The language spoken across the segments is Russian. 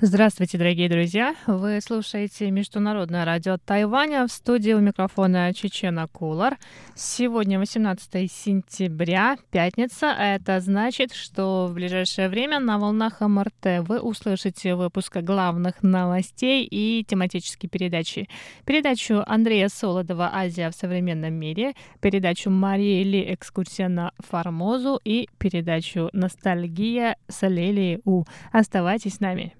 Здравствуйте, дорогие друзья! Вы слушаете Международное радио Тайваня в студии у микрофона Чечена Кулар. Сегодня 18 сентября, пятница. Это значит, что в ближайшее время на волнах МРТ вы услышите выпуск главных новостей и тематические передачи. Передачу Андрея Солодова «Азия в современном мире», передачу Марии Ли «Экскурсия на Формозу» и передачу «Ностальгия» с Лелией У. Оставайтесь с нами.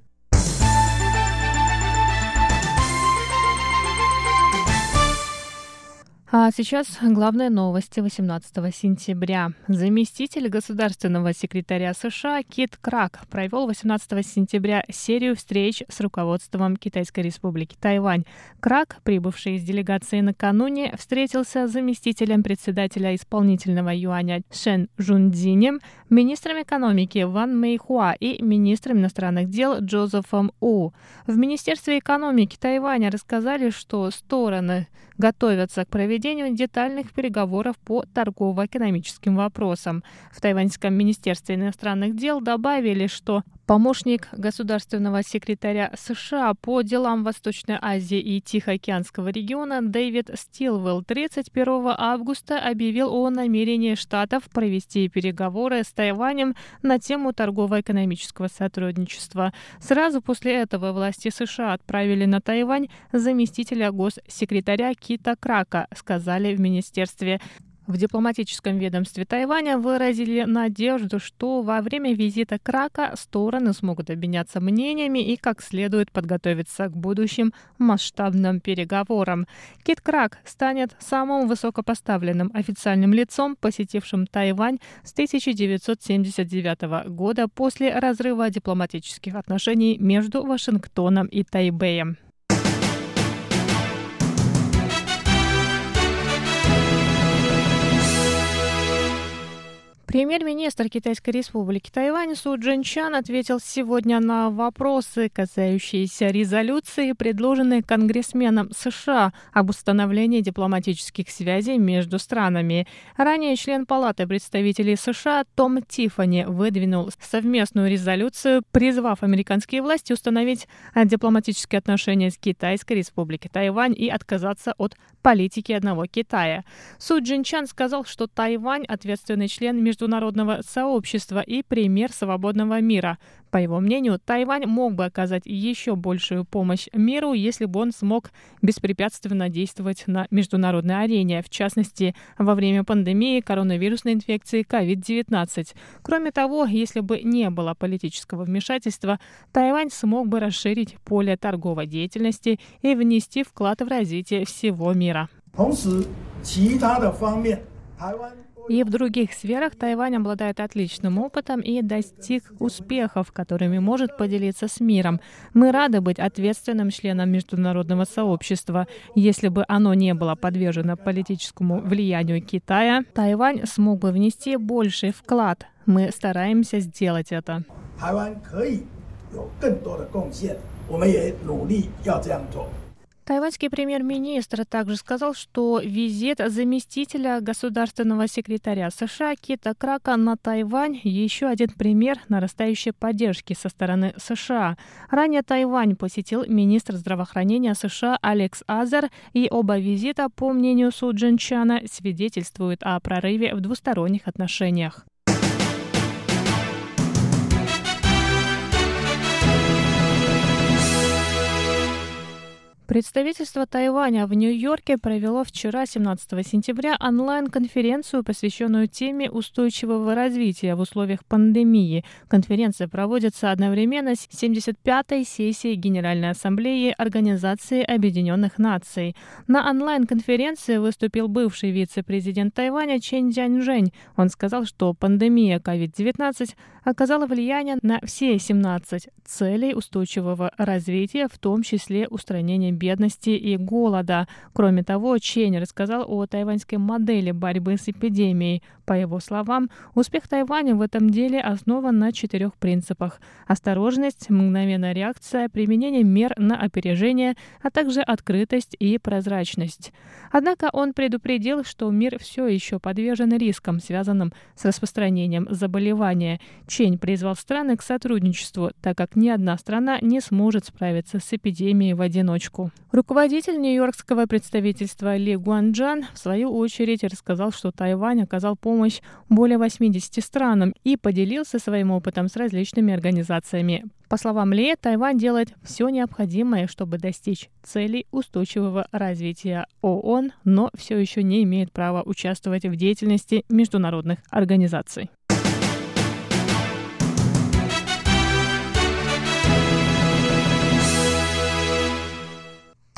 А сейчас главные новости 18 сентября. Заместитель государственного секретаря США Кит Крак провел 18 сентября серию встреч с руководством Китайской республики Тайвань. Крак, прибывший из делегации накануне, встретился с заместителем председателя исполнительного юаня Шен Жундинем, министром экономики Ван Мэйхуа и министром иностранных дел Джозефом У. В Министерстве экономики Тайваня рассказали, что стороны готовятся к проведению детальных переговоров по торгово-экономическим вопросам. В Тайваньском министерстве иностранных дел добавили, что Помощник государственного секретаря США по делам Восточной Азии и Тихоокеанского региона Дэвид Стилвелл 31 августа объявил о намерении Штатов провести переговоры с Тайванем на тему торгово-экономического сотрудничества. Сразу после этого власти США отправили на Тайвань заместителя госсекретаря Кита Крака, сказали в министерстве. В дипломатическом ведомстве Тайваня выразили надежду, что во время визита Крака стороны смогут обменяться мнениями и как следует подготовиться к будущим масштабным переговорам. Кит Крак станет самым высокопоставленным официальным лицом, посетившим Тайвань с 1979 года после разрыва дипломатических отношений между Вашингтоном и Тайбэем. Премьер-министр Китайской республики Тайвань Су Джинчан ответил сегодня на вопросы, касающиеся резолюции, предложенной конгрессменом США об установлении дипломатических связей между странами. Ранее член Палаты представителей США Том Тиффани выдвинул совместную резолюцию, призвав американские власти установить дипломатические отношения с Китайской республикой Тайвань и отказаться от политики одного Китая. Су Джинчан сказал, что Тайвань – ответственный член между международного сообщества и пример свободного мира. По его мнению, Тайвань мог бы оказать еще большую помощь миру, если бы он смог беспрепятственно действовать на международной арене, в частности, во время пандемии коронавирусной инфекции COVID-19. Кроме того, если бы не было политического вмешательства, Тайвань смог бы расширить поле торговой деятельности и внести вклад в развитие всего мира. 同时，其他的方面，台湾 и в других сферах Тайвань обладает отличным опытом и достиг успехов, которыми может поделиться с миром. Мы рады быть ответственным членом международного сообщества. Если бы оно не было подвержено политическому влиянию Китая, Тайвань смог бы внести больший вклад. Мы стараемся сделать это. 台湾可以有更多的贡献，我们也努力要这样做。 Тайваньский премьер-министр также сказал, что визит заместителя государственного секретаря США Кита Крака на Тайвань – еще один пример нарастающей поддержки со стороны США. Ранее Тайвань посетил министр здравоохранения США Алекс Азер, и оба визита, по мнению Су Джинчана, свидетельствуют о прорыве в двусторонних отношениях. Представительство Тайваня в Нью-Йорке провело вчера, 17 сентября, онлайн-конференцию, посвященную теме устойчивого развития в условиях пандемии. Конференция проводится одновременно с 75-й сессией Генеральной Ассамблеи Организации Объединенных Наций. На онлайн-конференции выступил бывший вице-президент Тайваня Чен Дзяньжэнь. Он сказал, что пандемия COVID-19 оказала влияние на все 17 целей устойчивого развития, в том числе устранение бедности и голода. Кроме того, Чень рассказал о тайваньской модели борьбы с эпидемией. По его словам, успех Тайваня в этом деле основан на четырех принципах. Осторожность, мгновенная реакция, применение мер на опережение, а также открытость и прозрачность. Однако он предупредил, что мир все еще подвержен рискам, связанным с распространением заболевания. Чень призвал страны к сотрудничеству, так как ни одна страна не сможет справиться с эпидемией в одиночку. Руководитель нью-йоркского представительства Ли Гуанджан в свою очередь рассказал, что Тайвань оказал помощь более 80 странам и поделился своим опытом с различными организациями. По словам Ли, Тайвань делает все необходимое, чтобы достичь целей устойчивого развития ООН, но все еще не имеет права участвовать в деятельности международных организаций.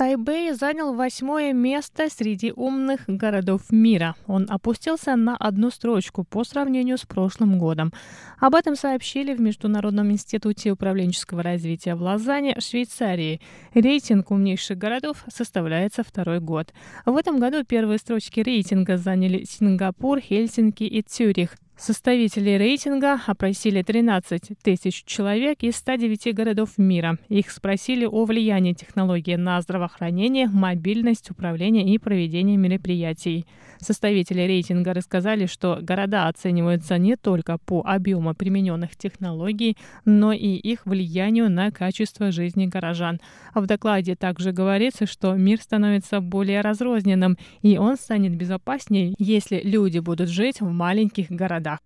Тайбэй занял восьмое место среди умных городов мира. Он опустился на одну строчку по сравнению с прошлым годом. Об этом сообщили в Международном институте управленческого развития в Лозанне, Швейцарии. Рейтинг умнейших городов составляется второй год. В этом году первые строчки рейтинга заняли Сингапур, Хельсинки и Цюрих. Составители рейтинга опросили 13 тысяч человек из 109 городов мира. Их спросили о влиянии технологии на здравоохранение, мобильность, управление и проведение мероприятий. Составители рейтинга рассказали, что города оцениваются не только по объему примененных технологий, но и их влиянию на качество жизни горожан. В докладе также говорится, что мир становится более разрозненным, и он станет безопаснее, если люди будут жить в маленьких городах городах.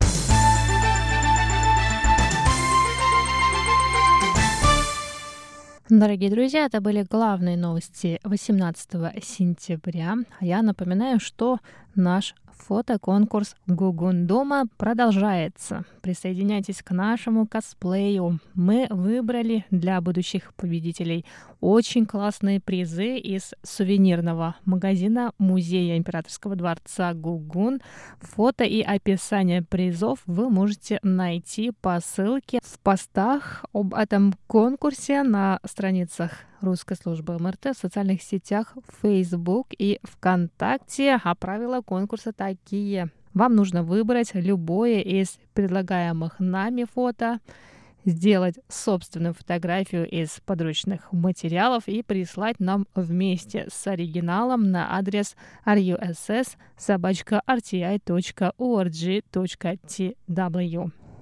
Дорогие друзья, это были главные новости 18 сентября. Я напоминаю, что наш Фотоконкурс «Гугун дома» продолжается. Присоединяйтесь к нашему косплею. Мы выбрали для будущих победителей очень классные призы из сувенирного магазина Музея Императорского дворца Гугун. Фото и описание призов вы можете найти по ссылке в постах об этом конкурсе на страницах русской службы МРТ в социальных сетях Facebook и ВКонтакте, а правила конкурса такие. Вам нужно выбрать любое из предлагаемых нами фото, сделать собственную фотографию из подручных материалов и прислать нам вместе с оригиналом на адрес russ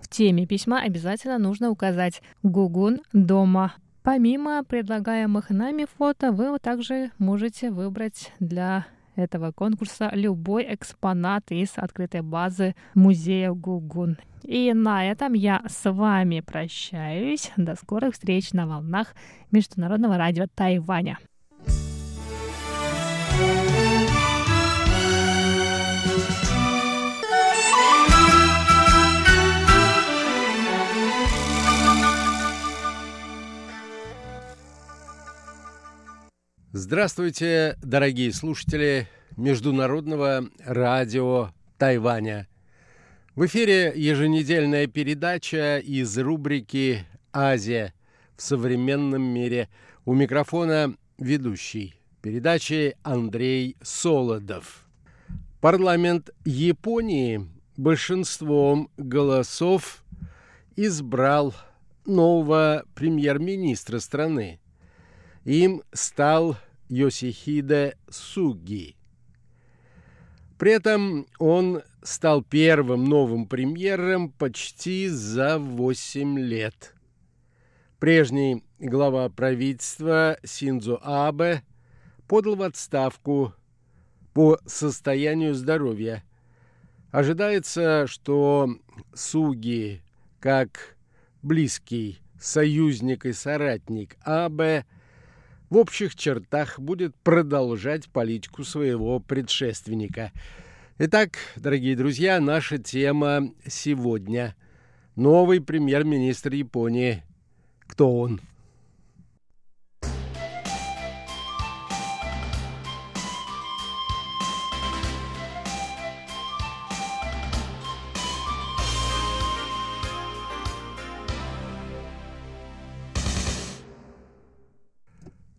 В теме письма обязательно нужно указать «Гугун дома». Помимо предлагаемых нами фото, вы также можете выбрать для этого конкурса любой экспонат из открытой базы музея Гугун. И на этом я с вами прощаюсь. До скорых встреч на волнах Международного радио Тайваня. Здравствуйте, дорогие слушатели Международного радио Тайваня. В эфире еженедельная передача из рубрики «Азия в современном мире». У микрофона ведущий передачи Андрей Солодов. Парламент Японии большинством голосов избрал нового премьер-министра страны. Им стал Йосихиде Суги. При этом он стал первым новым премьером почти за 8 лет. Прежний глава правительства Синдзо Абе подал в отставку по состоянию здоровья. Ожидается, что Суги, как близкий союзник и соратник Абе, в общих чертах будет продолжать политику своего предшественника. Итак, дорогие друзья, наша тема сегодня – новый премьер-министр Японии. Кто он?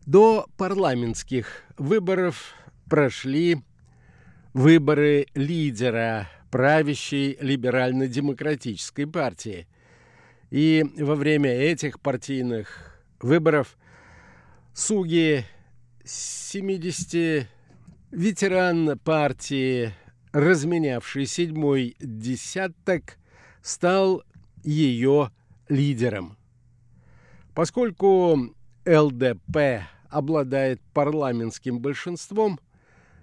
До парламентских выборов прошли выборы лидера правящей либерально-демократической партии. И во время этих партийных выборов Суги 70 ветеран партии, разменявший седьмой десяток, стал ее лидером. Поскольку ЛДП обладает парламентским большинством,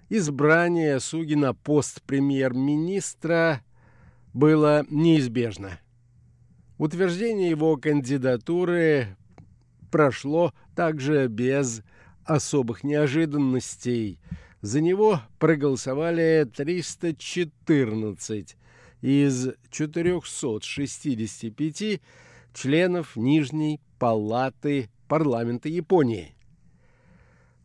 избрание Суги на пост премьер-министра было неизбежно. Утверждение его кандидатуры прошло также без особых неожиданностей. За него проголосовали 314 из 465 членов Нижней палаты парламента Японии.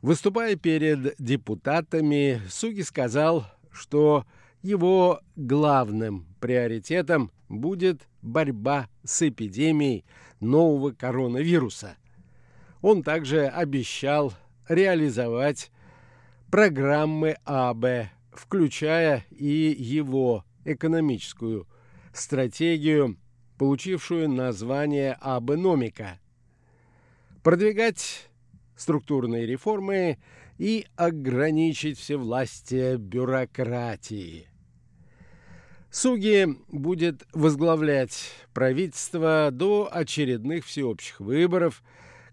Выступая перед депутатами, Суги сказал, что его главным приоритетом будет борьба с эпидемией нового коронавируса. Он также обещал реализовать программы АБ, включая и его экономическую стратегию, получившую название «Абэномика», продвигать структурные реформы и ограничить всевластие бюрократии. Суги будет возглавлять правительство до очередных всеобщих выборов,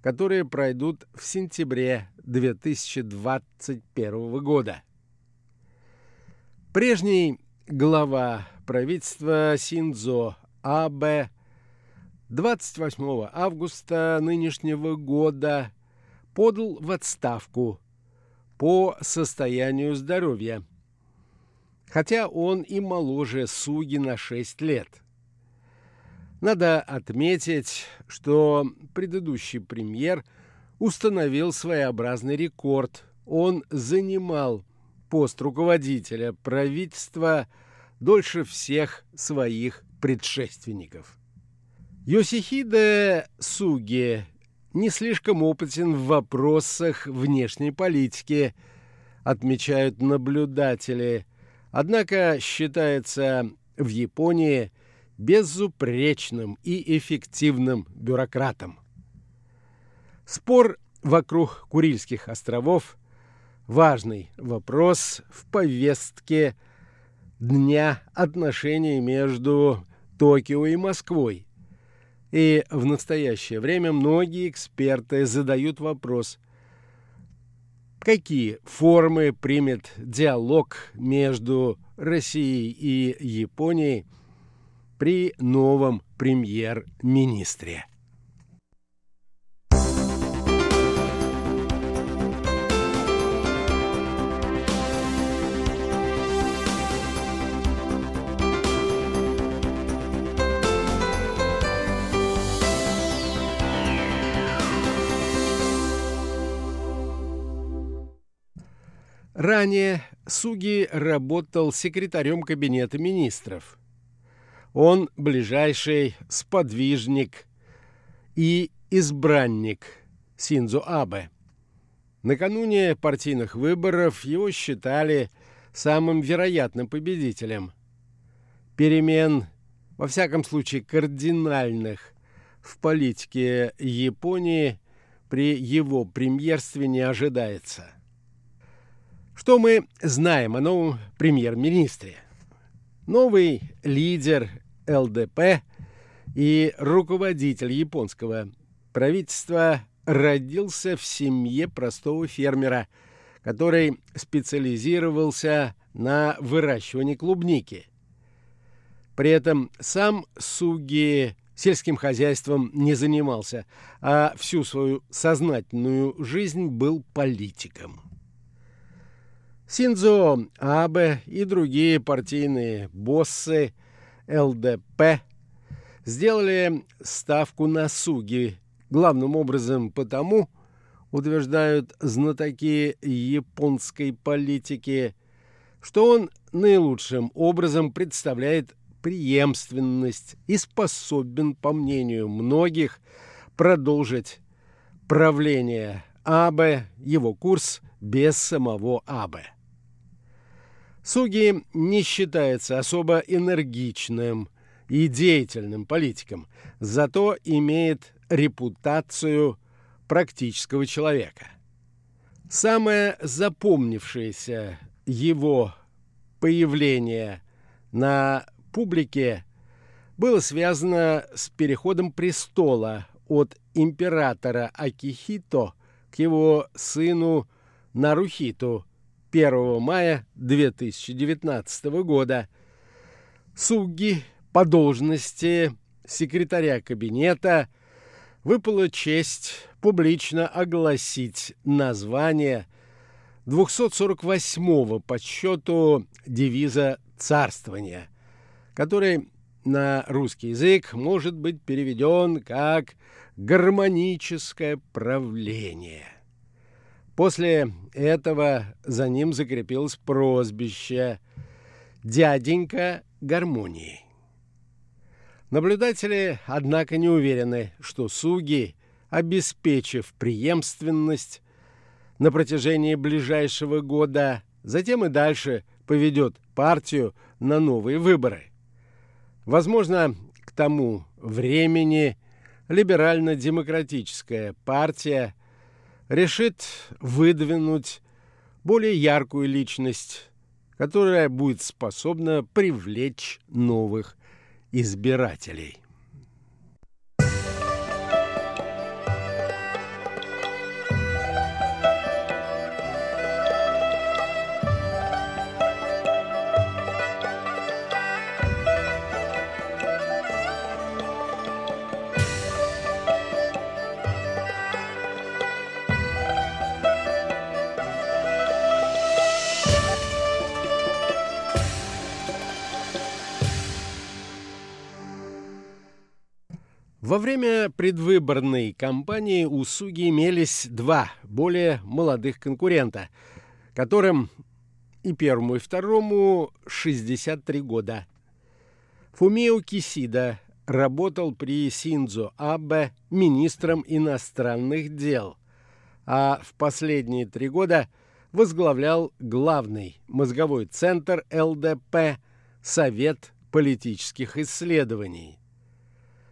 которые пройдут в сентябре 2021 года. Прежний глава правительства Синдзо Абе 28 августа нынешнего года подал в отставку по состоянию здоровья, хотя он и моложе Суги на 6 лет. Надо отметить, что предыдущий премьер установил своеобразный рекорд. Он занимал пост руководителя правительства дольше всех своих предшественников. Йосихиде Суге не слишком опытен в вопросах внешней политики, отмечают наблюдатели, однако считается в Японии безупречным и эффективным бюрократом. Спор вокруг Курильских островов – важный вопрос в повестке дня отношений между Токио и Москвой – и в настоящее время многие эксперты задают вопрос, какие формы примет диалог между Россией и Японией при новом премьер-министре. Ранее Суги работал секретарем Кабинета министров. Он ближайший сподвижник и избранник Синзо Абе. Накануне партийных выборов его считали самым вероятным победителем. Перемен, во всяком случае кардинальных, в политике Японии при его премьерстве не ожидается. Что мы знаем о новом премьер-министре? Новый лидер ЛДП и руководитель японского правительства родился в семье простого фермера, который специализировался на выращивании клубники. При этом сам Суги сельским хозяйством не занимался, а всю свою сознательную жизнь был политиком. Синдзо Абе и другие партийные боссы ЛДП сделали ставку на Суги, главным образом потому, утверждают знатоки японской политики, что он наилучшим образом представляет преемственность и способен, по мнению многих, продолжить правление Абе его курс без самого Абе. Суги не считается особо энергичным и деятельным политиком, зато имеет репутацию практического человека. Самое запомнившееся его появление на публике было связано с переходом престола от императора Акихито к его сыну Нарухиту 1 мая 2019 года. Суги по должности секретаря кабинета выпала честь публично огласить название 248-го по счету девиза царствования, который на русский язык может быть переведен как «гармоническое правление». После этого за ним закрепилось прозвище «Дяденька гармонии». Наблюдатели, однако, не уверены, что Суги, обеспечив преемственность на протяжении ближайшего года, затем и дальше поведет партию на новые выборы. Возможно, к тому времени либерально-демократическая партия решит выдвинуть более яркую личность, которая будет способна привлечь новых избирателей. Во время предвыборной кампании у Суги имелись два более молодых конкурента, которым и первому, и второму 63 года. Фумио Кисида работал при Синдзо Абе министром иностранных дел, а в последние три года возглавлял главный мозговой центр ЛДП Совет политических исследований.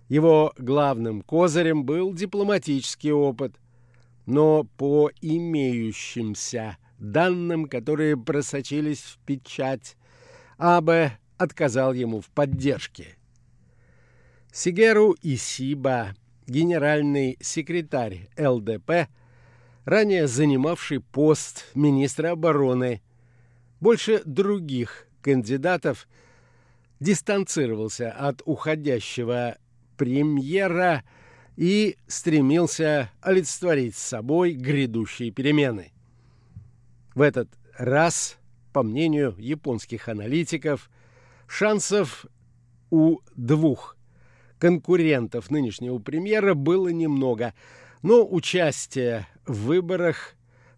Его главным козырем был дипломатический опыт, но по имеющимся данным, которые просочились в печать, Абе отказал ему в поддержке. Сигеру Исиба, генеральный секретарь ЛДП, ранее занимавший пост министра обороны, больше других кандидатов дистанцировался от уходящего премьера и стремился олицетворить собой грядущие перемены. В этот раз, по мнению японских аналитиков, шансов у двух конкурентов нынешнего премьера было немного, но участие в выборах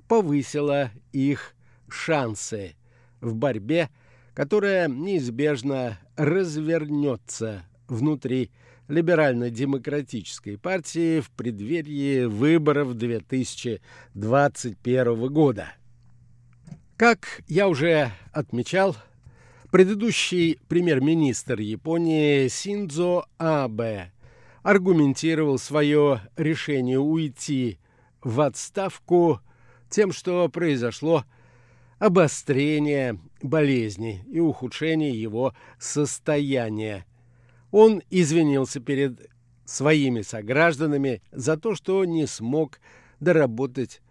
повысило их шансы в борьбе, которая неизбежно развернется внутри либерально-демократической партии в преддверии выборов 2021 года. Как я уже отмечал, предыдущий премьер-министр Японии Синдзо Абе аргументировал свое решение уйти в отставку тем, что произошло обострение болезни и ухудшение его состояния он извинился перед своими согражданами за то, что не смог доработать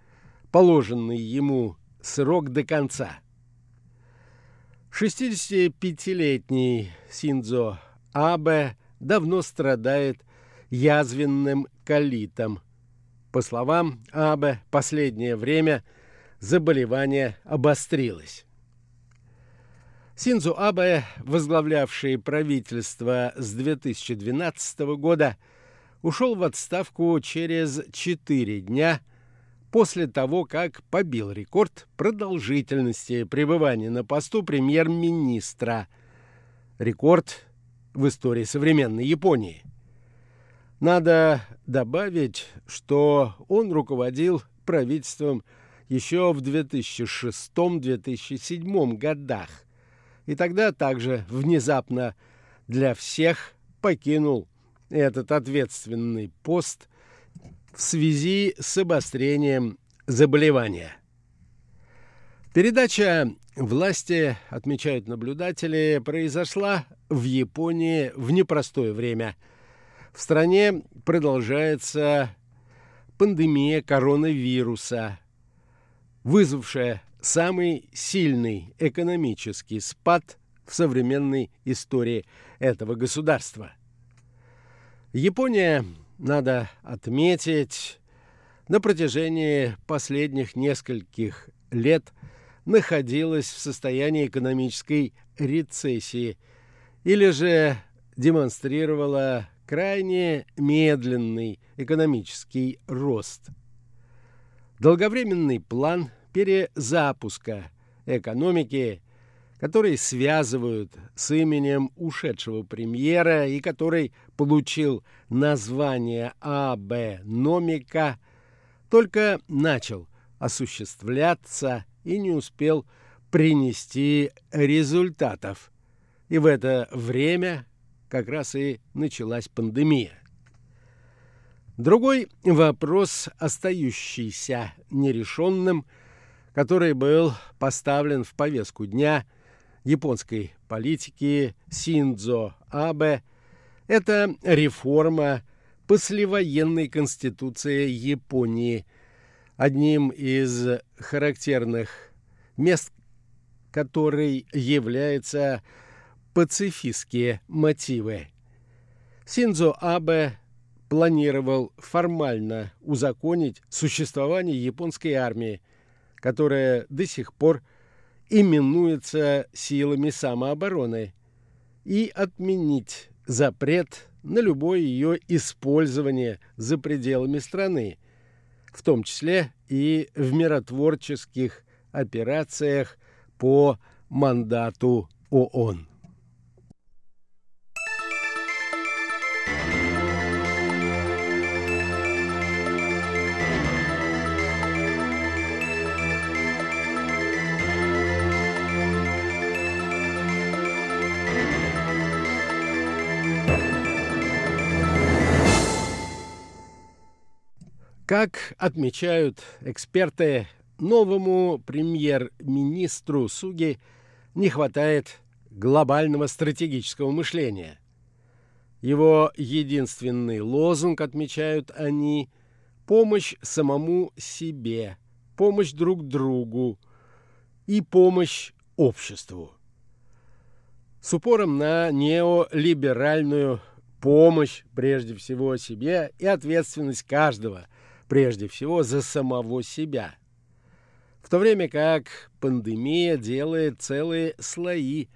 положенный ему срок до конца. 65-летний Синдзо Абе давно страдает язвенным колитом. По словам Абе, последнее время заболевание обострилось. Синзу Абе, возглавлявший правительство с 2012 года, ушел в отставку через четыре дня после того, как побил рекорд продолжительности пребывания на посту премьер-министра. Рекорд в истории современной Японии. Надо добавить, что он руководил правительством еще в 2006-2007 годах. И тогда также внезапно для всех покинул этот ответственный пост в связи с обострением заболевания. Передача власти, отмечают наблюдатели, произошла в Японии в непростое время. В стране продолжается пандемия коронавируса, вызвавшая самый сильный экономический спад в современной истории этого государства. Япония, надо отметить, на протяжении последних нескольких лет находилась в состоянии экономической рецессии или же демонстрировала крайне медленный экономический рост. Долговременный план перезапуска экономики, который связывают с именем ушедшего премьера и который получил название АБ Номика, только начал осуществляться и не успел принести результатов. И в это время как раз и началась пандемия. Другой вопрос, остающийся нерешенным, который был поставлен в повестку дня японской политики Синдзо Абе, это реформа послевоенной конституции Японии, одним из характерных мест которой является пацифистские мотивы. Синзо Абе планировал формально узаконить существование японской армии, которая до сих пор именуется силами самообороны, и отменить запрет на любое ее использование за пределами страны, в том числе и в миротворческих операциях по мандату ООН. Как отмечают эксперты, новому премьер-министру Суги не хватает глобального стратегического мышления. Его единственный лозунг, отмечают они, помощь самому себе, помощь друг другу и помощь обществу. С упором на неолиберальную помощь прежде всего себе и ответственность каждого – прежде всего за самого себя. В то время как пандемия делает целые слои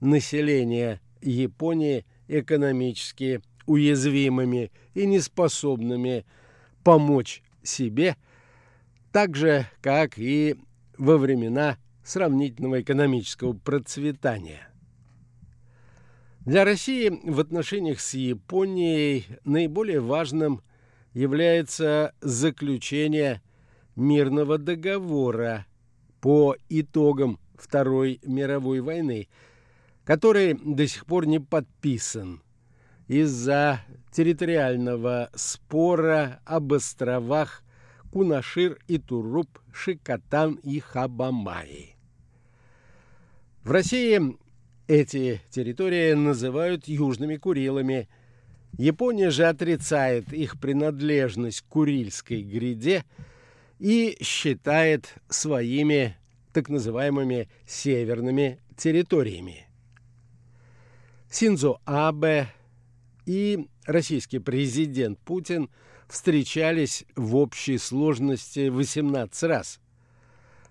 населения Японии экономически уязвимыми и неспособными помочь себе, так же, как и во времена сравнительного экономического процветания. Для России в отношениях с Японией наиболее важным – является заключение мирного договора по итогам Второй мировой войны, который до сих пор не подписан из-за территориального спора об островах Кунашир и Туруп, Шикотан и Хабамаи. В России эти территории называют Южными Курилами – Япония же отрицает их принадлежность к Курильской гряде и считает своими так называемыми северными территориями. Синзо Абе и российский президент Путин встречались в общей сложности 18 раз.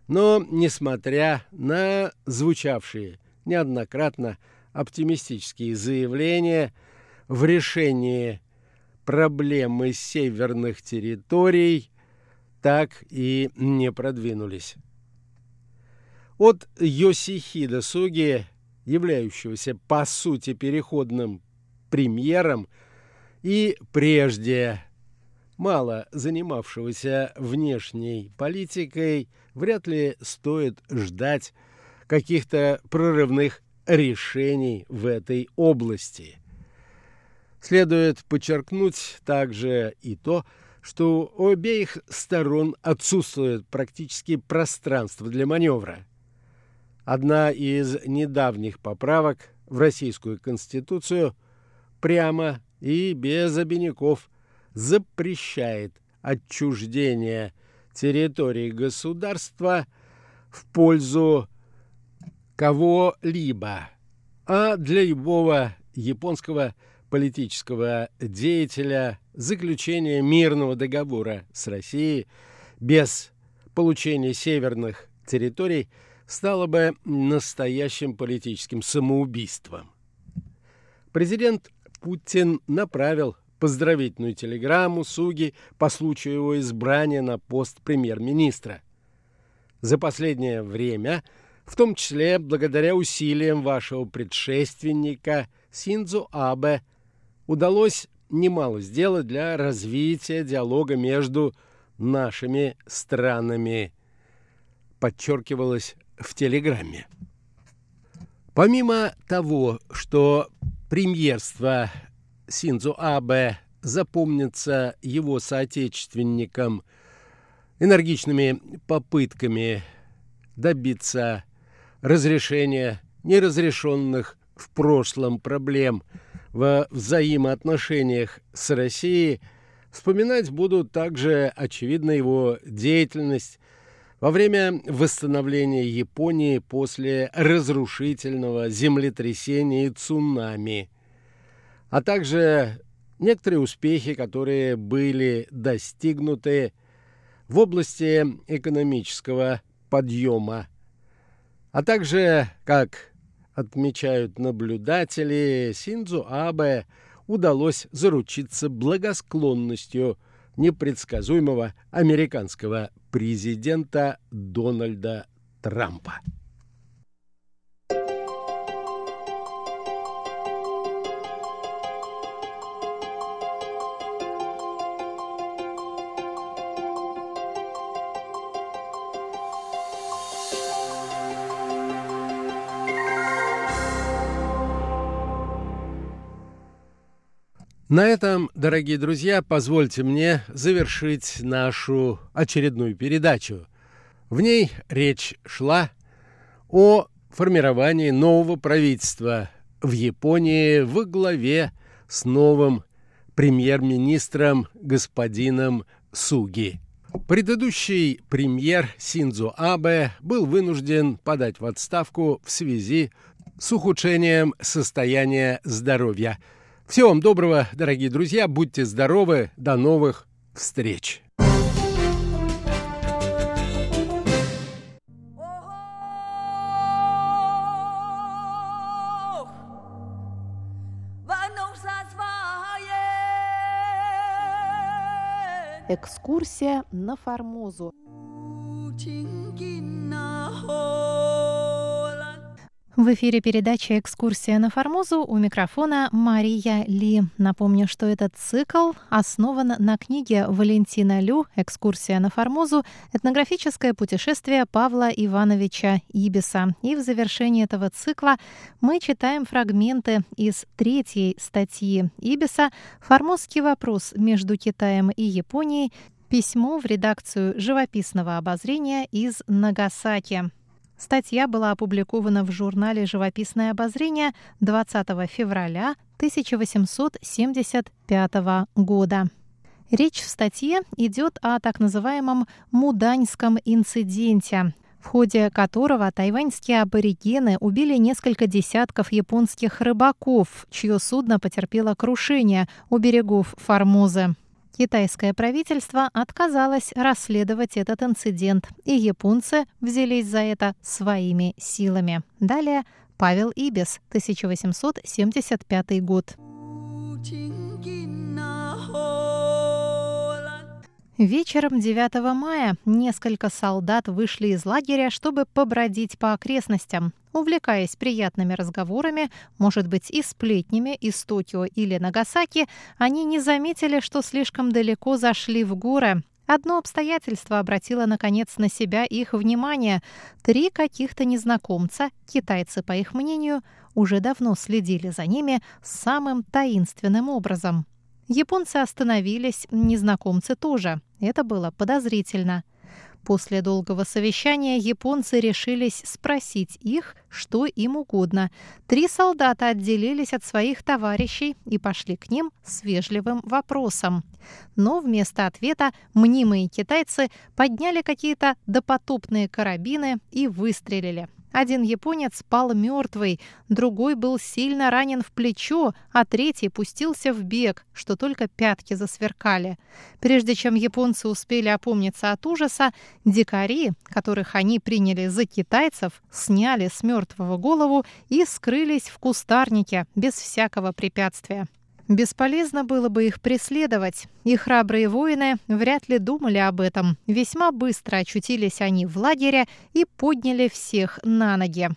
Но, несмотря на звучавшие неоднократно оптимистические заявления – в решении проблемы северных территорий так и не продвинулись. От Йосихида Суги, являющегося по сути переходным премьером, и прежде мало занимавшегося внешней политикой, вряд ли стоит ждать каких-то прорывных решений в этой области. Следует подчеркнуть также и то, что у обеих сторон отсутствует практически пространство для маневра. Одна из недавних поправок в Российскую Конституцию прямо и без обиняков запрещает отчуждение территории государства в пользу кого-либо, а для любого японского политического деятеля заключение мирного договора с Россией без получения северных территорий стало бы настоящим политическим самоубийством. Президент Путин направил поздравительную телеграмму Суги по случаю его избрания на пост премьер-министра. За последнее время, в том числе благодаря усилиям вашего предшественника Синдзу Абе, удалось немало сделать для развития диалога между нашими странами, подчеркивалось в телеграмме. Помимо того, что премьерство Синдзу Абе запомнится его соотечественникам энергичными попытками добиться разрешения неразрешенных в прошлом проблем – во взаимоотношениях с Россией, вспоминать будут также, очевидно, его деятельность во время восстановления Японии после разрушительного землетрясения и цунами, а также некоторые успехи, которые были достигнуты в области экономического подъема, а также, как отмечают наблюдатели, Синдзу Абе удалось заручиться благосклонностью непредсказуемого американского президента Дональда Трампа. На этом, дорогие друзья, позвольте мне завершить нашу очередную передачу. В ней речь шла о формировании нового правительства в Японии во главе с новым премьер-министром господином Суги. Предыдущий премьер Синдзо Абе был вынужден подать в отставку в связи с ухудшением состояния здоровья – всего вам доброго, дорогие друзья. Будьте здоровы. До новых встреч. Экскурсия на Формозу. В эфире передача «Экскурсия на Формозу» у микрофона Мария Ли. Напомню, что этот цикл основан на книге Валентина Лю «Экскурсия на Формозу. Этнографическое путешествие Павла Ивановича Ибиса». И в завершении этого цикла мы читаем фрагменты из третьей статьи Ибиса «Формозский вопрос между Китаем и Японией. Письмо в редакцию живописного обозрения из Нагасаки». Статья была опубликована в журнале «Живописное обозрение» 20 февраля 1875 года. Речь в статье идет о так называемом «Муданьском инциденте», в ходе которого тайваньские аборигены убили несколько десятков японских рыбаков, чье судно потерпело крушение у берегов Формозы. Китайское правительство отказалось расследовать этот инцидент, и японцы взялись за это своими силами. Далее Павел Ибис, 1875 год. Вечером 9 мая несколько солдат вышли из лагеря, чтобы побродить по окрестностям. Увлекаясь приятными разговорами, может быть, и сплетнями из Токио или Нагасаки, они не заметили, что слишком далеко зашли в горы. Одно обстоятельство обратило, наконец, на себя их внимание. Три каких-то незнакомца, китайцы, по их мнению, уже давно следили за ними самым таинственным образом. Японцы остановились, незнакомцы тоже. Это было подозрительно. После долгого совещания японцы решились спросить их, что им угодно. Три солдата отделились от своих товарищей и пошли к ним с вежливым вопросом. Но вместо ответа мнимые китайцы подняли какие-то допотопные карабины и выстрелили. Один японец пал мертвый, другой был сильно ранен в плечо, а третий пустился в бег, что только пятки засверкали. Прежде чем японцы успели опомниться от ужаса, дикари, которых они приняли за китайцев, сняли с мертвого голову и скрылись в кустарнике без всякого препятствия. Бесполезно было бы их преследовать, и храбрые воины вряд ли думали об этом. Весьма быстро очутились они в лагере и подняли всех на ноги.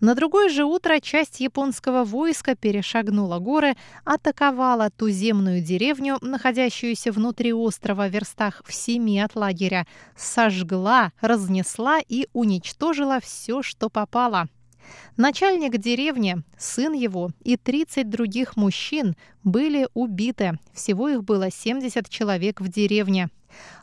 На другое же утро часть японского войска перешагнула горы, атаковала туземную деревню, находящуюся внутри острова в верстах в семи от лагеря, сожгла, разнесла и уничтожила все, что попало. Начальник деревни, сын его и 30 других мужчин были убиты. Всего их было 70 человек в деревне.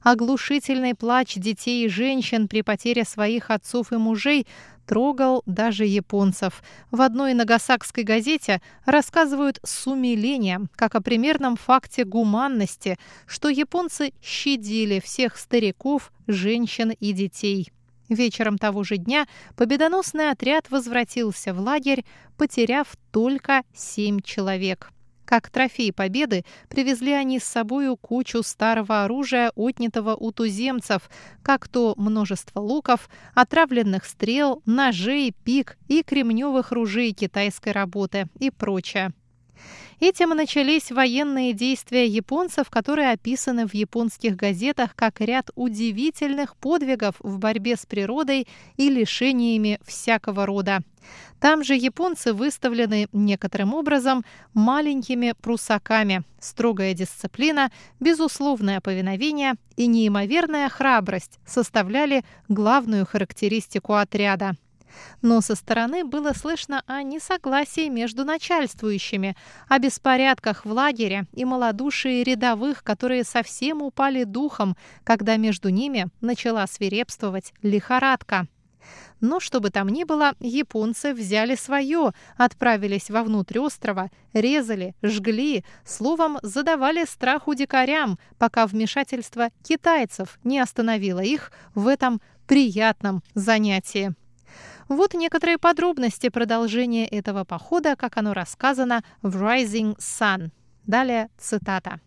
Оглушительный плач детей и женщин при потере своих отцов и мужей трогал даже японцев. В одной нагасакской газете рассказывают с умилением, как о примерном факте гуманности, что японцы щадили всех стариков, женщин и детей. Вечером того же дня победоносный отряд возвратился в лагерь, потеряв только семь человек. Как трофей победы привезли они с собою кучу старого оружия, отнятого у туземцев, как то множество луков, отравленных стрел, ножей, пик и кремневых ружей китайской работы и прочее. Этим начались военные действия японцев, которые описаны в японских газетах как ряд удивительных подвигов в борьбе с природой и лишениями всякого рода. Там же японцы выставлены некоторым образом маленькими прусаками. Строгая дисциплина, безусловное повиновение и неимоверная храбрость составляли главную характеристику отряда. Но со стороны было слышно о несогласии между начальствующими, о беспорядках в лагере и малодушии рядовых, которые совсем упали духом, когда между ними начала свирепствовать лихорадка. Но что бы там ни было, японцы взяли свое, отправились вовнутрь острова, резали, жгли, словом, задавали страху дикарям, пока вмешательство китайцев не остановило их в этом приятном занятии. Вот некоторые подробности продолжения этого похода, как оно рассказано в Rising Sun. Далее цитата.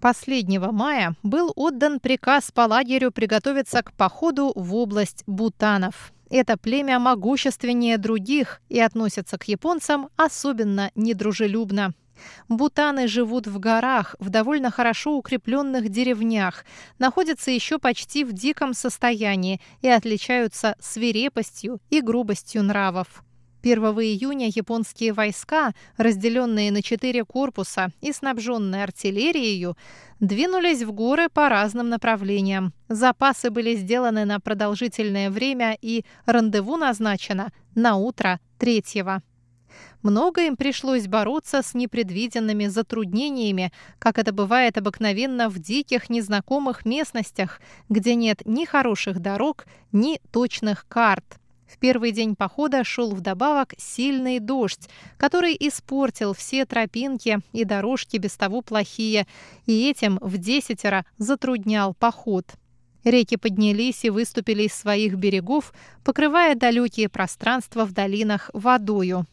Последнего мая был отдан приказ по лагерю приготовиться к походу в область Бутанов. Это племя могущественнее других и относится к японцам особенно недружелюбно. Бутаны живут в горах, в довольно хорошо укрепленных деревнях, находятся еще почти в диком состоянии и отличаются свирепостью и грубостью нравов. 1 июня японские войска, разделенные на четыре корпуса и снабженные артиллерией, двинулись в горы по разным направлениям. Запасы были сделаны на продолжительное время и рандеву назначено на утро третьего. Много им пришлось бороться с непредвиденными затруднениями, как это бывает обыкновенно в диких незнакомых местностях, где нет ни хороших дорог, ни точных карт. В первый день похода шел вдобавок сильный дождь, который испортил все тропинки и дорожки без того плохие, и этим в десятеро затруднял поход. Реки поднялись и выступили из своих берегов, покрывая далекие пространства в долинах водою.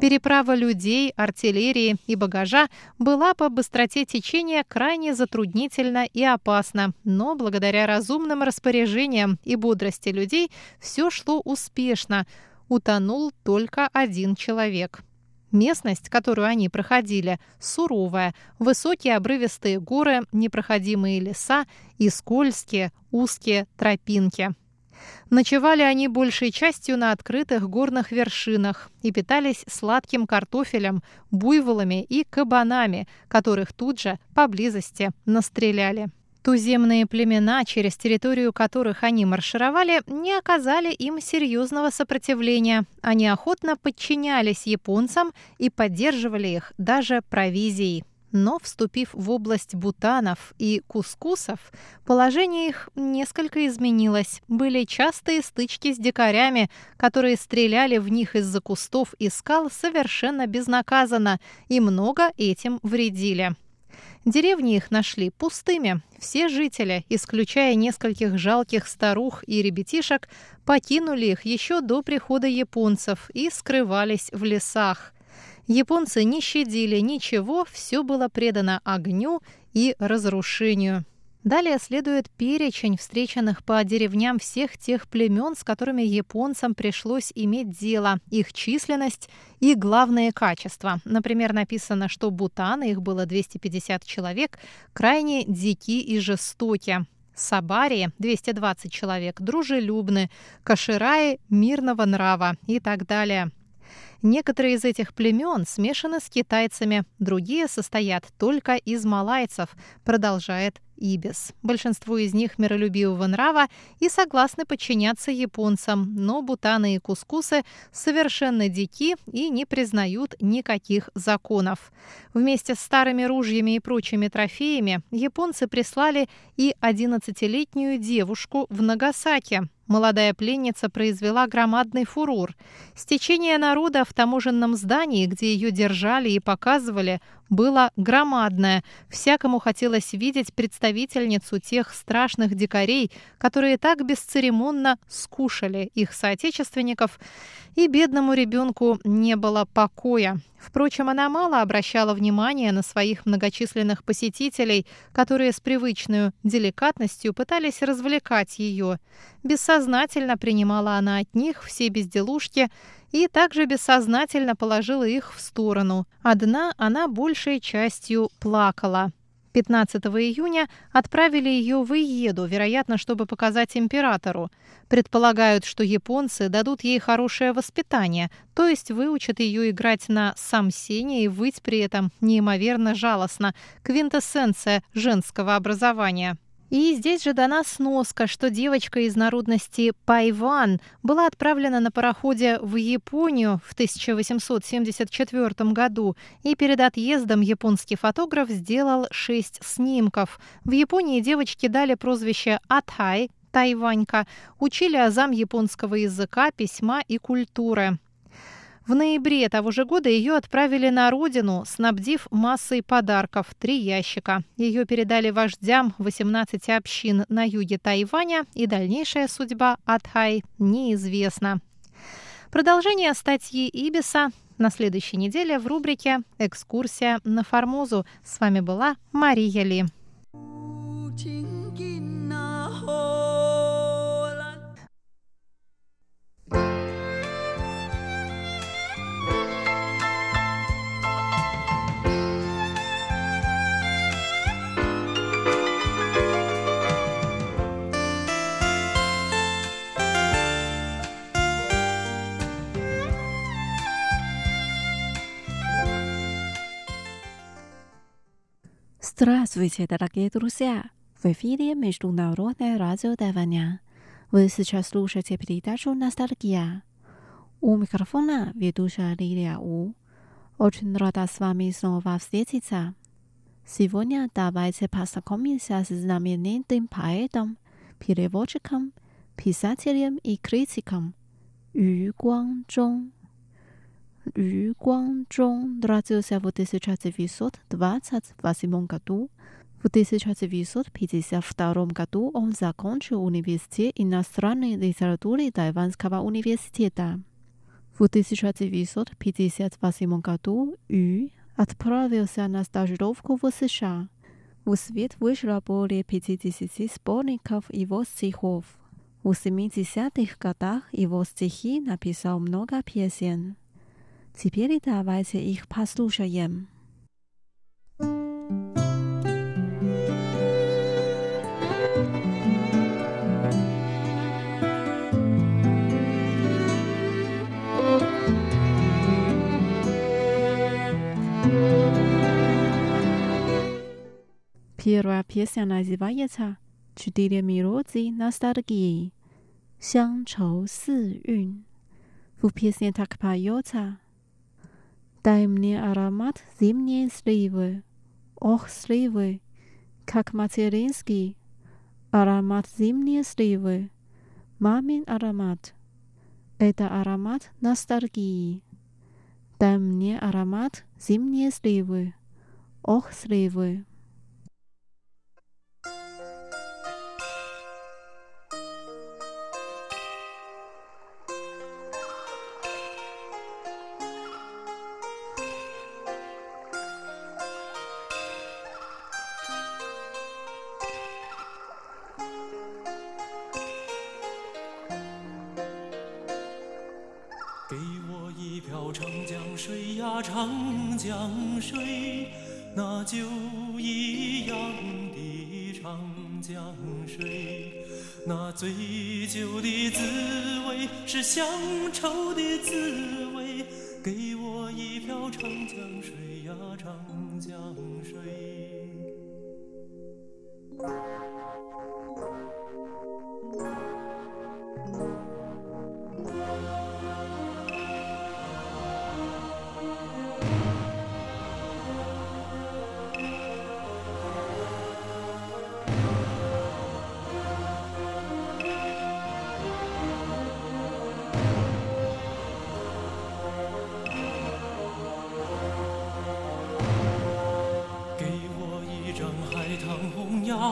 Переправа людей, артиллерии и багажа была по быстроте течения крайне затруднительна и опасна, но благодаря разумным распоряжениям и бодрости людей все шло успешно. Утонул только один человек. Местность, которую они проходили, суровая, высокие обрывистые горы, непроходимые леса и скользкие, узкие тропинки. Ночевали они большей частью на открытых горных вершинах и питались сладким картофелем, буйволами и кабанами, которых тут же поблизости настреляли. Туземные племена, через территорию которых они маршировали, не оказали им серьезного сопротивления. Они охотно подчинялись японцам и поддерживали их даже провизией. Но, вступив в область бутанов и кускусов, положение их несколько изменилось. Были частые стычки с дикарями, которые стреляли в них из-за кустов и скал совершенно безнаказанно и много этим вредили. Деревни их нашли пустыми. Все жители, исключая нескольких жалких старух и ребятишек, покинули их еще до прихода японцев и скрывались в лесах. Японцы не щадили ничего, все было предано огню и разрушению. Далее следует перечень встреченных по деревням всех тех племен, с которыми японцам пришлось иметь дело, их численность и главные качества. Например, написано, что Бутан, их было 250 человек, крайне дики и жестоки. Сабари 220 человек, дружелюбны, Кашираи мирного нрава и так далее. Некоторые из этих племен смешаны с китайцами, другие состоят только из малайцев, продолжает Ибис. Большинство из них миролюбивого нрава и согласны подчиняться японцам, но бутаны и кускусы совершенно дики и не признают никаких законов. Вместе с старыми ружьями и прочими трофеями японцы прислали и 11-летнюю девушку в Нагасаки, Молодая пленница произвела громадный фурор. Стечение народа в таможенном здании, где ее держали и показывали, было громадное. Всякому хотелось видеть представительницу тех страшных дикарей, которые так бесцеремонно скушали их соотечественников, и бедному ребенку не было покоя. Впрочем, она мало обращала внимания на своих многочисленных посетителей, которые с привычной деликатностью пытались развлекать ее. Бессознательно принимала она от них все безделушки и также бессознательно положила их в сторону. Одна она большей частью плакала. 15 июня отправили ее в Иеду, вероятно, чтобы показать императору. Предполагают, что японцы дадут ей хорошее воспитание, то есть выучат ее играть на самсене и выть при этом неимоверно жалостно, квинтэссенция женского образования. И здесь же дана сноска, что девочка из народности Пайван была отправлена на пароходе в Японию в 1874 году, и перед отъездом японский фотограф сделал шесть снимков. В Японии девочке дали прозвище Атай, Тайванька, учили азам японского языка, письма и культуры. В ноябре того же года ее отправили на родину, снабдив массой подарков – три ящика. Ее передали вождям 18 общин на юге Тайваня, и дальнейшая судьба Атхай неизвестна. Продолжение статьи Ибиса на следующей неделе в рубрике «Экскурсия на Формозу». С вами была Мария Ли. Здравствуйте, дорогие друзья! В эфире Международное радио Тайваня. Вы сейчас слушаете передачу «Ностальгия». У микрофона ведущая Лилия У. Очень рада с вами снова встретиться. Сегодня давайте познакомимся с знаменитым поэтом, переводчиком, писателем и критиком Ю Гуанчжоу. Yu Guangzhong родился в 1928 году. В 1952 году он закончил университет иностранной литературы Тайванского университета. В 1958 году Ю отправился на стажировку в США. В свет вышло более 50 сборников его стихов. В 70-х годах его стихи написал много песен. Теперь давайте их послушаем. Первая песня называется «Четыре мелодии ностальгии» 乡愁四韵. В песне так поется – «Дай мне аромат зимней сливы, ох, сливы, как материнский, аромат зимней сливы, мамин аромат, это аромат ностальгии. Дай мне аромат зимней сливы, ох, сливы».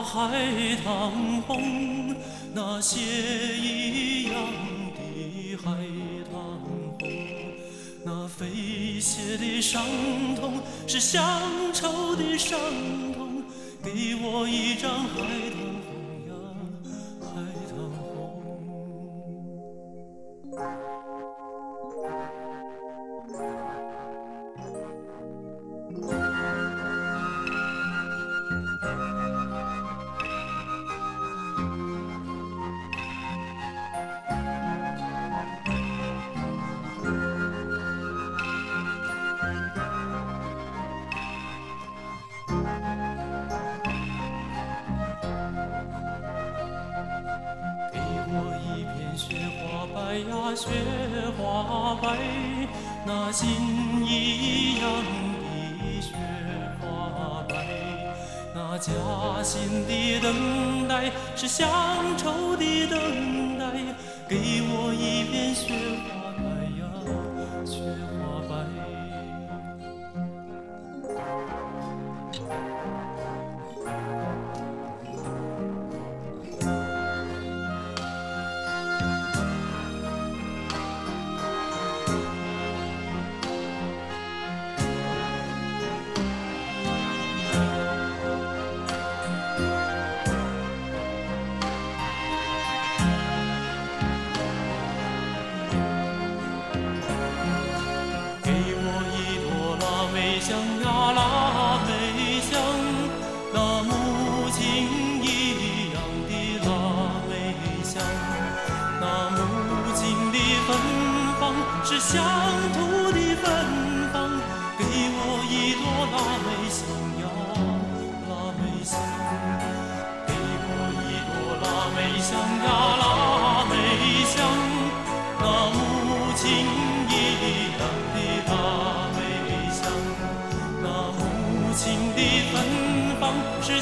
海棠红，那血一样的海棠红，那飞泻的伤痛是乡愁的伤痛，给我一张海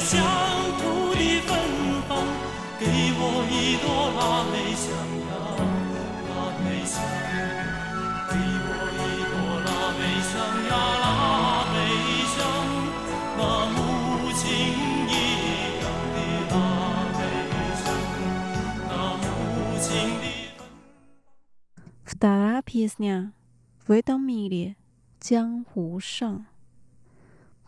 乡土的芬芳，给我一朵腊梅香。Вторая песня в этом мире, 江湖上.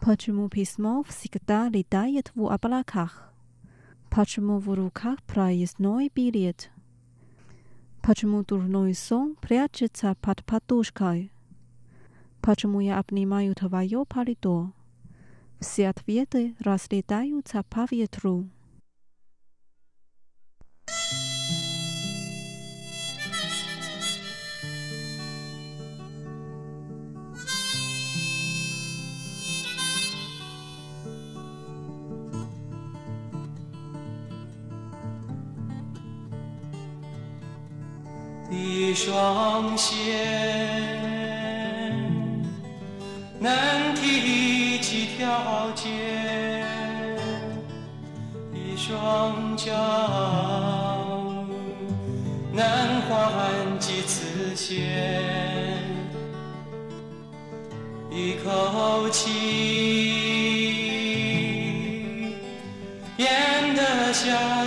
Почему письмо всегда летает в облаках? Почему в руках проездной билет? Почему дурной сон прячется под подушкой? Почему я обнимаю твое палито? Все ответы разлетаются по ветру. thank you 一双鞋能踢几条街，一双脚能换几次线，一口气咽得下。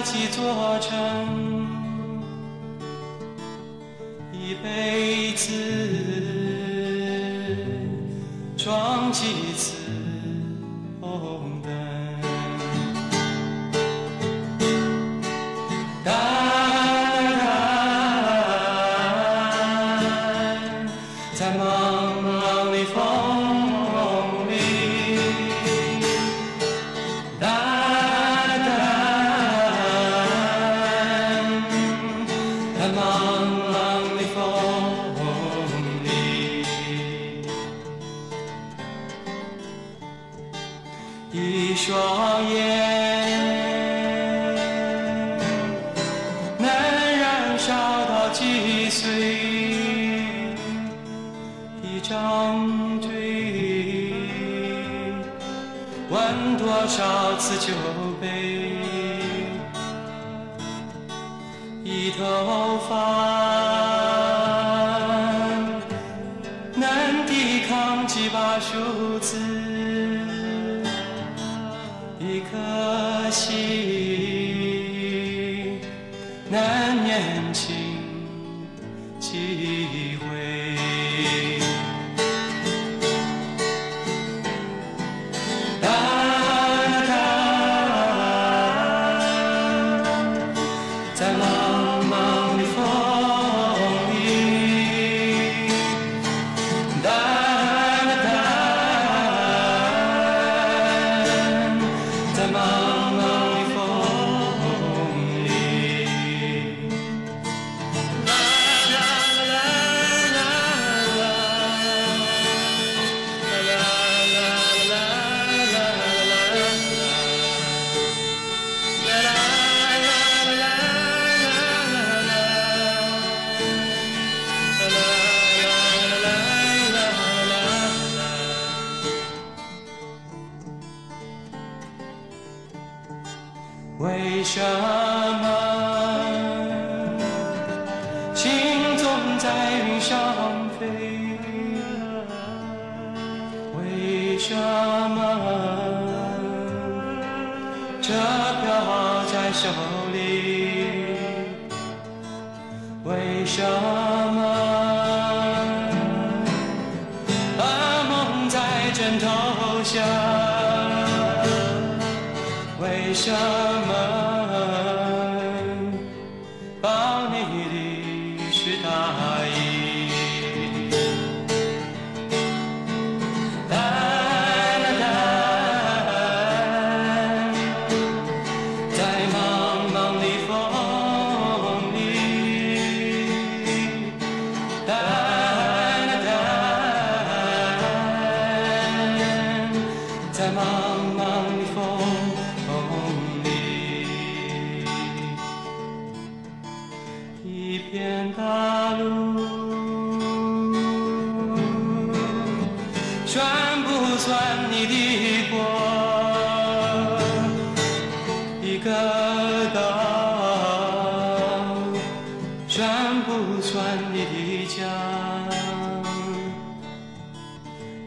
算不算你的家？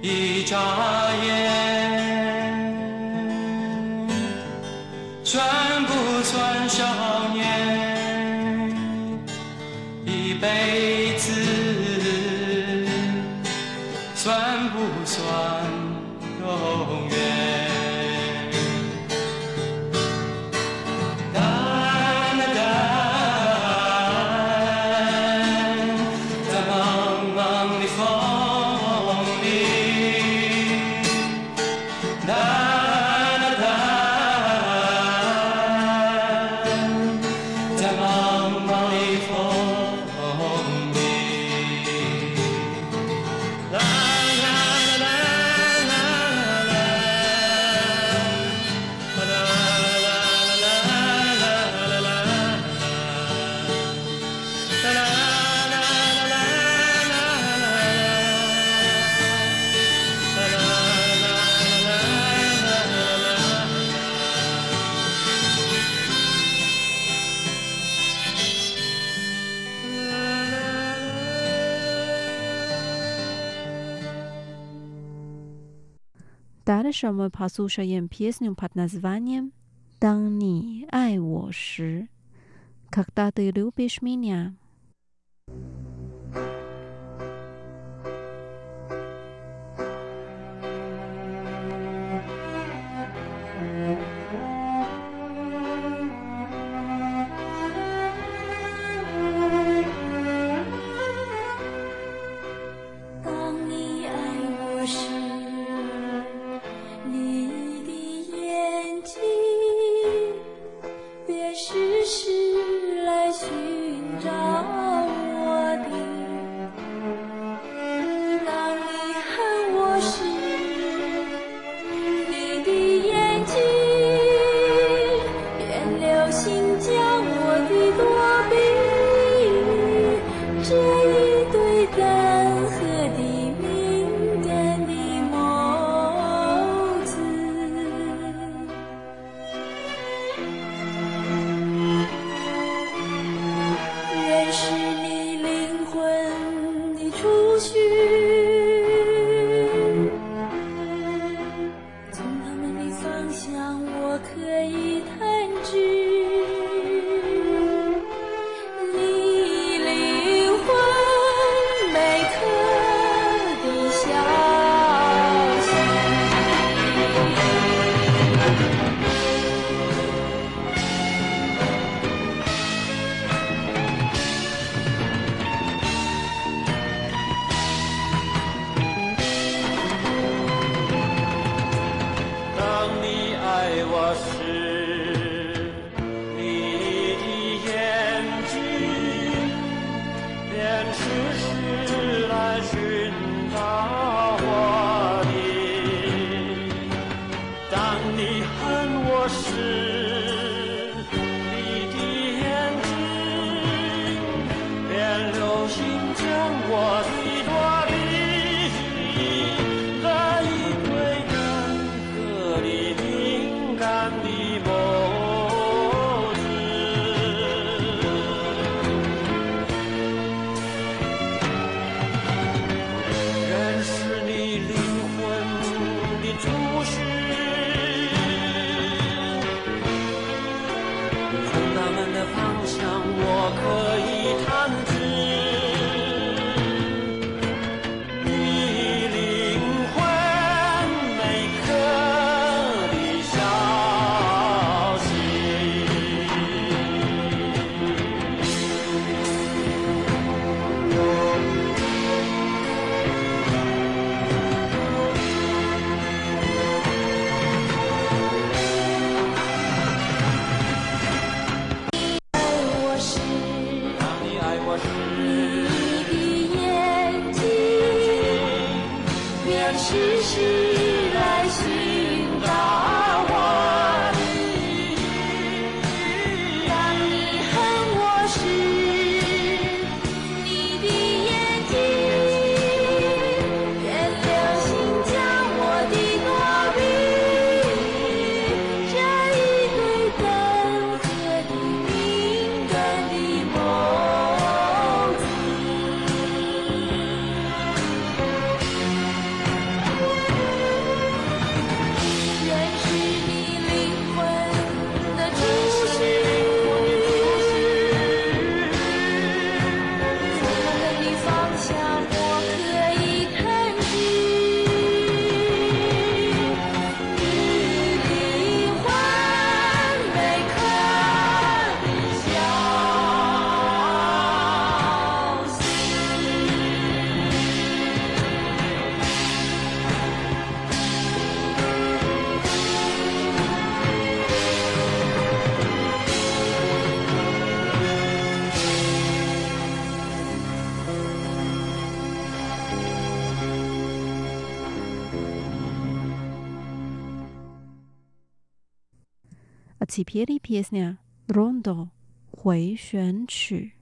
一眨眼 Дальше мы послушаем песню под названием «当你爱我时», когда ты любишь меня. 起皮里皮斯呢，Rondo 回旋曲。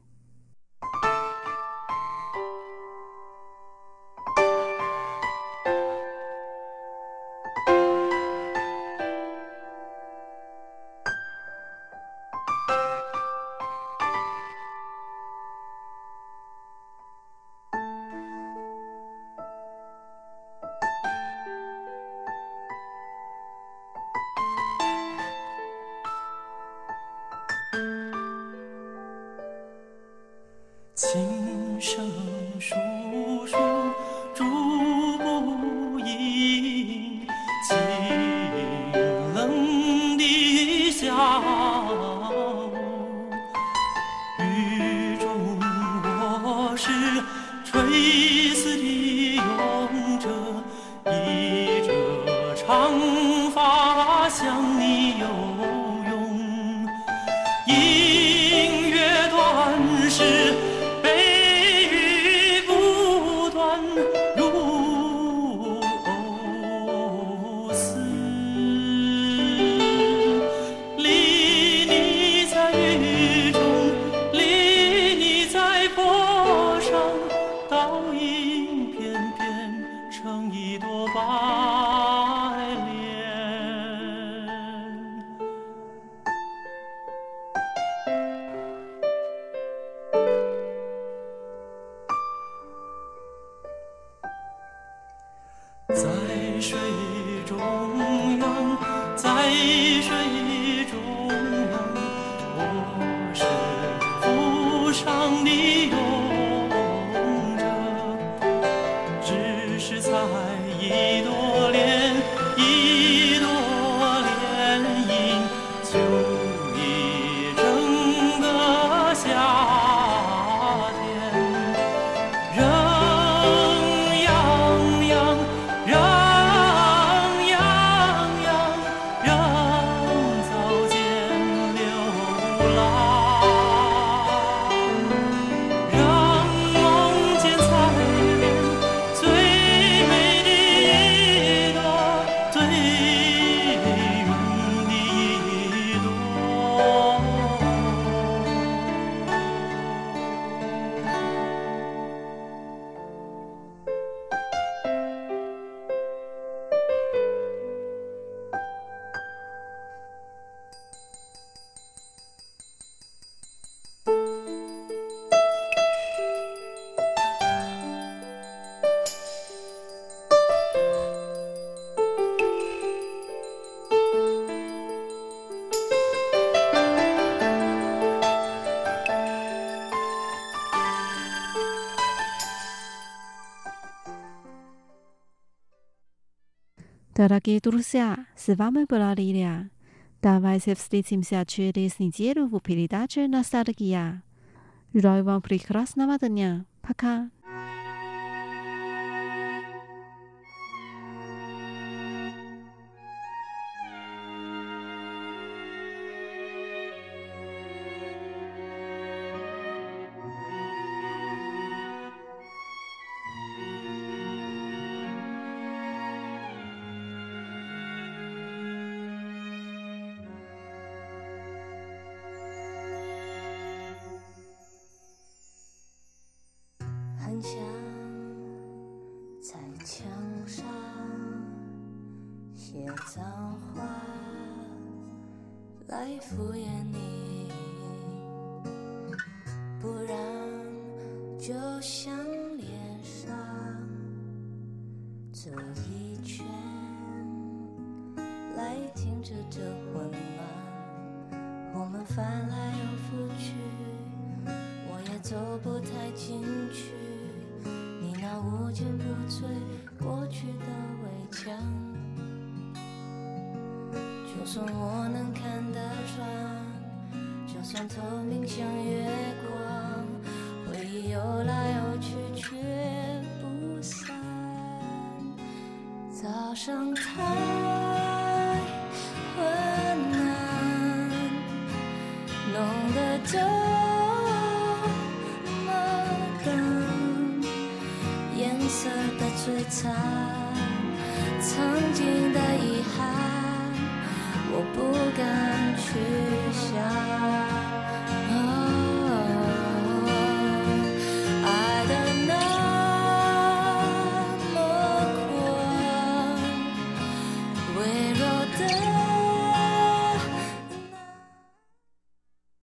Дорогие друзья, с вами была Лилия. Давайте встретимся через неделю в передаче «Ностальгия». Желаю вам прекрасного дня. Пока.《脏话来敷衍你，不然就像脸上这一圈来停止这混乱，我们翻来又覆去。我也走不太进去，你那无坚不摧就算我能看得穿，就算透明像月光，回忆游来游去却不散。早上太昏暗，弄得这么冷，颜色的摧残，曾经的遗憾，我不敢去想。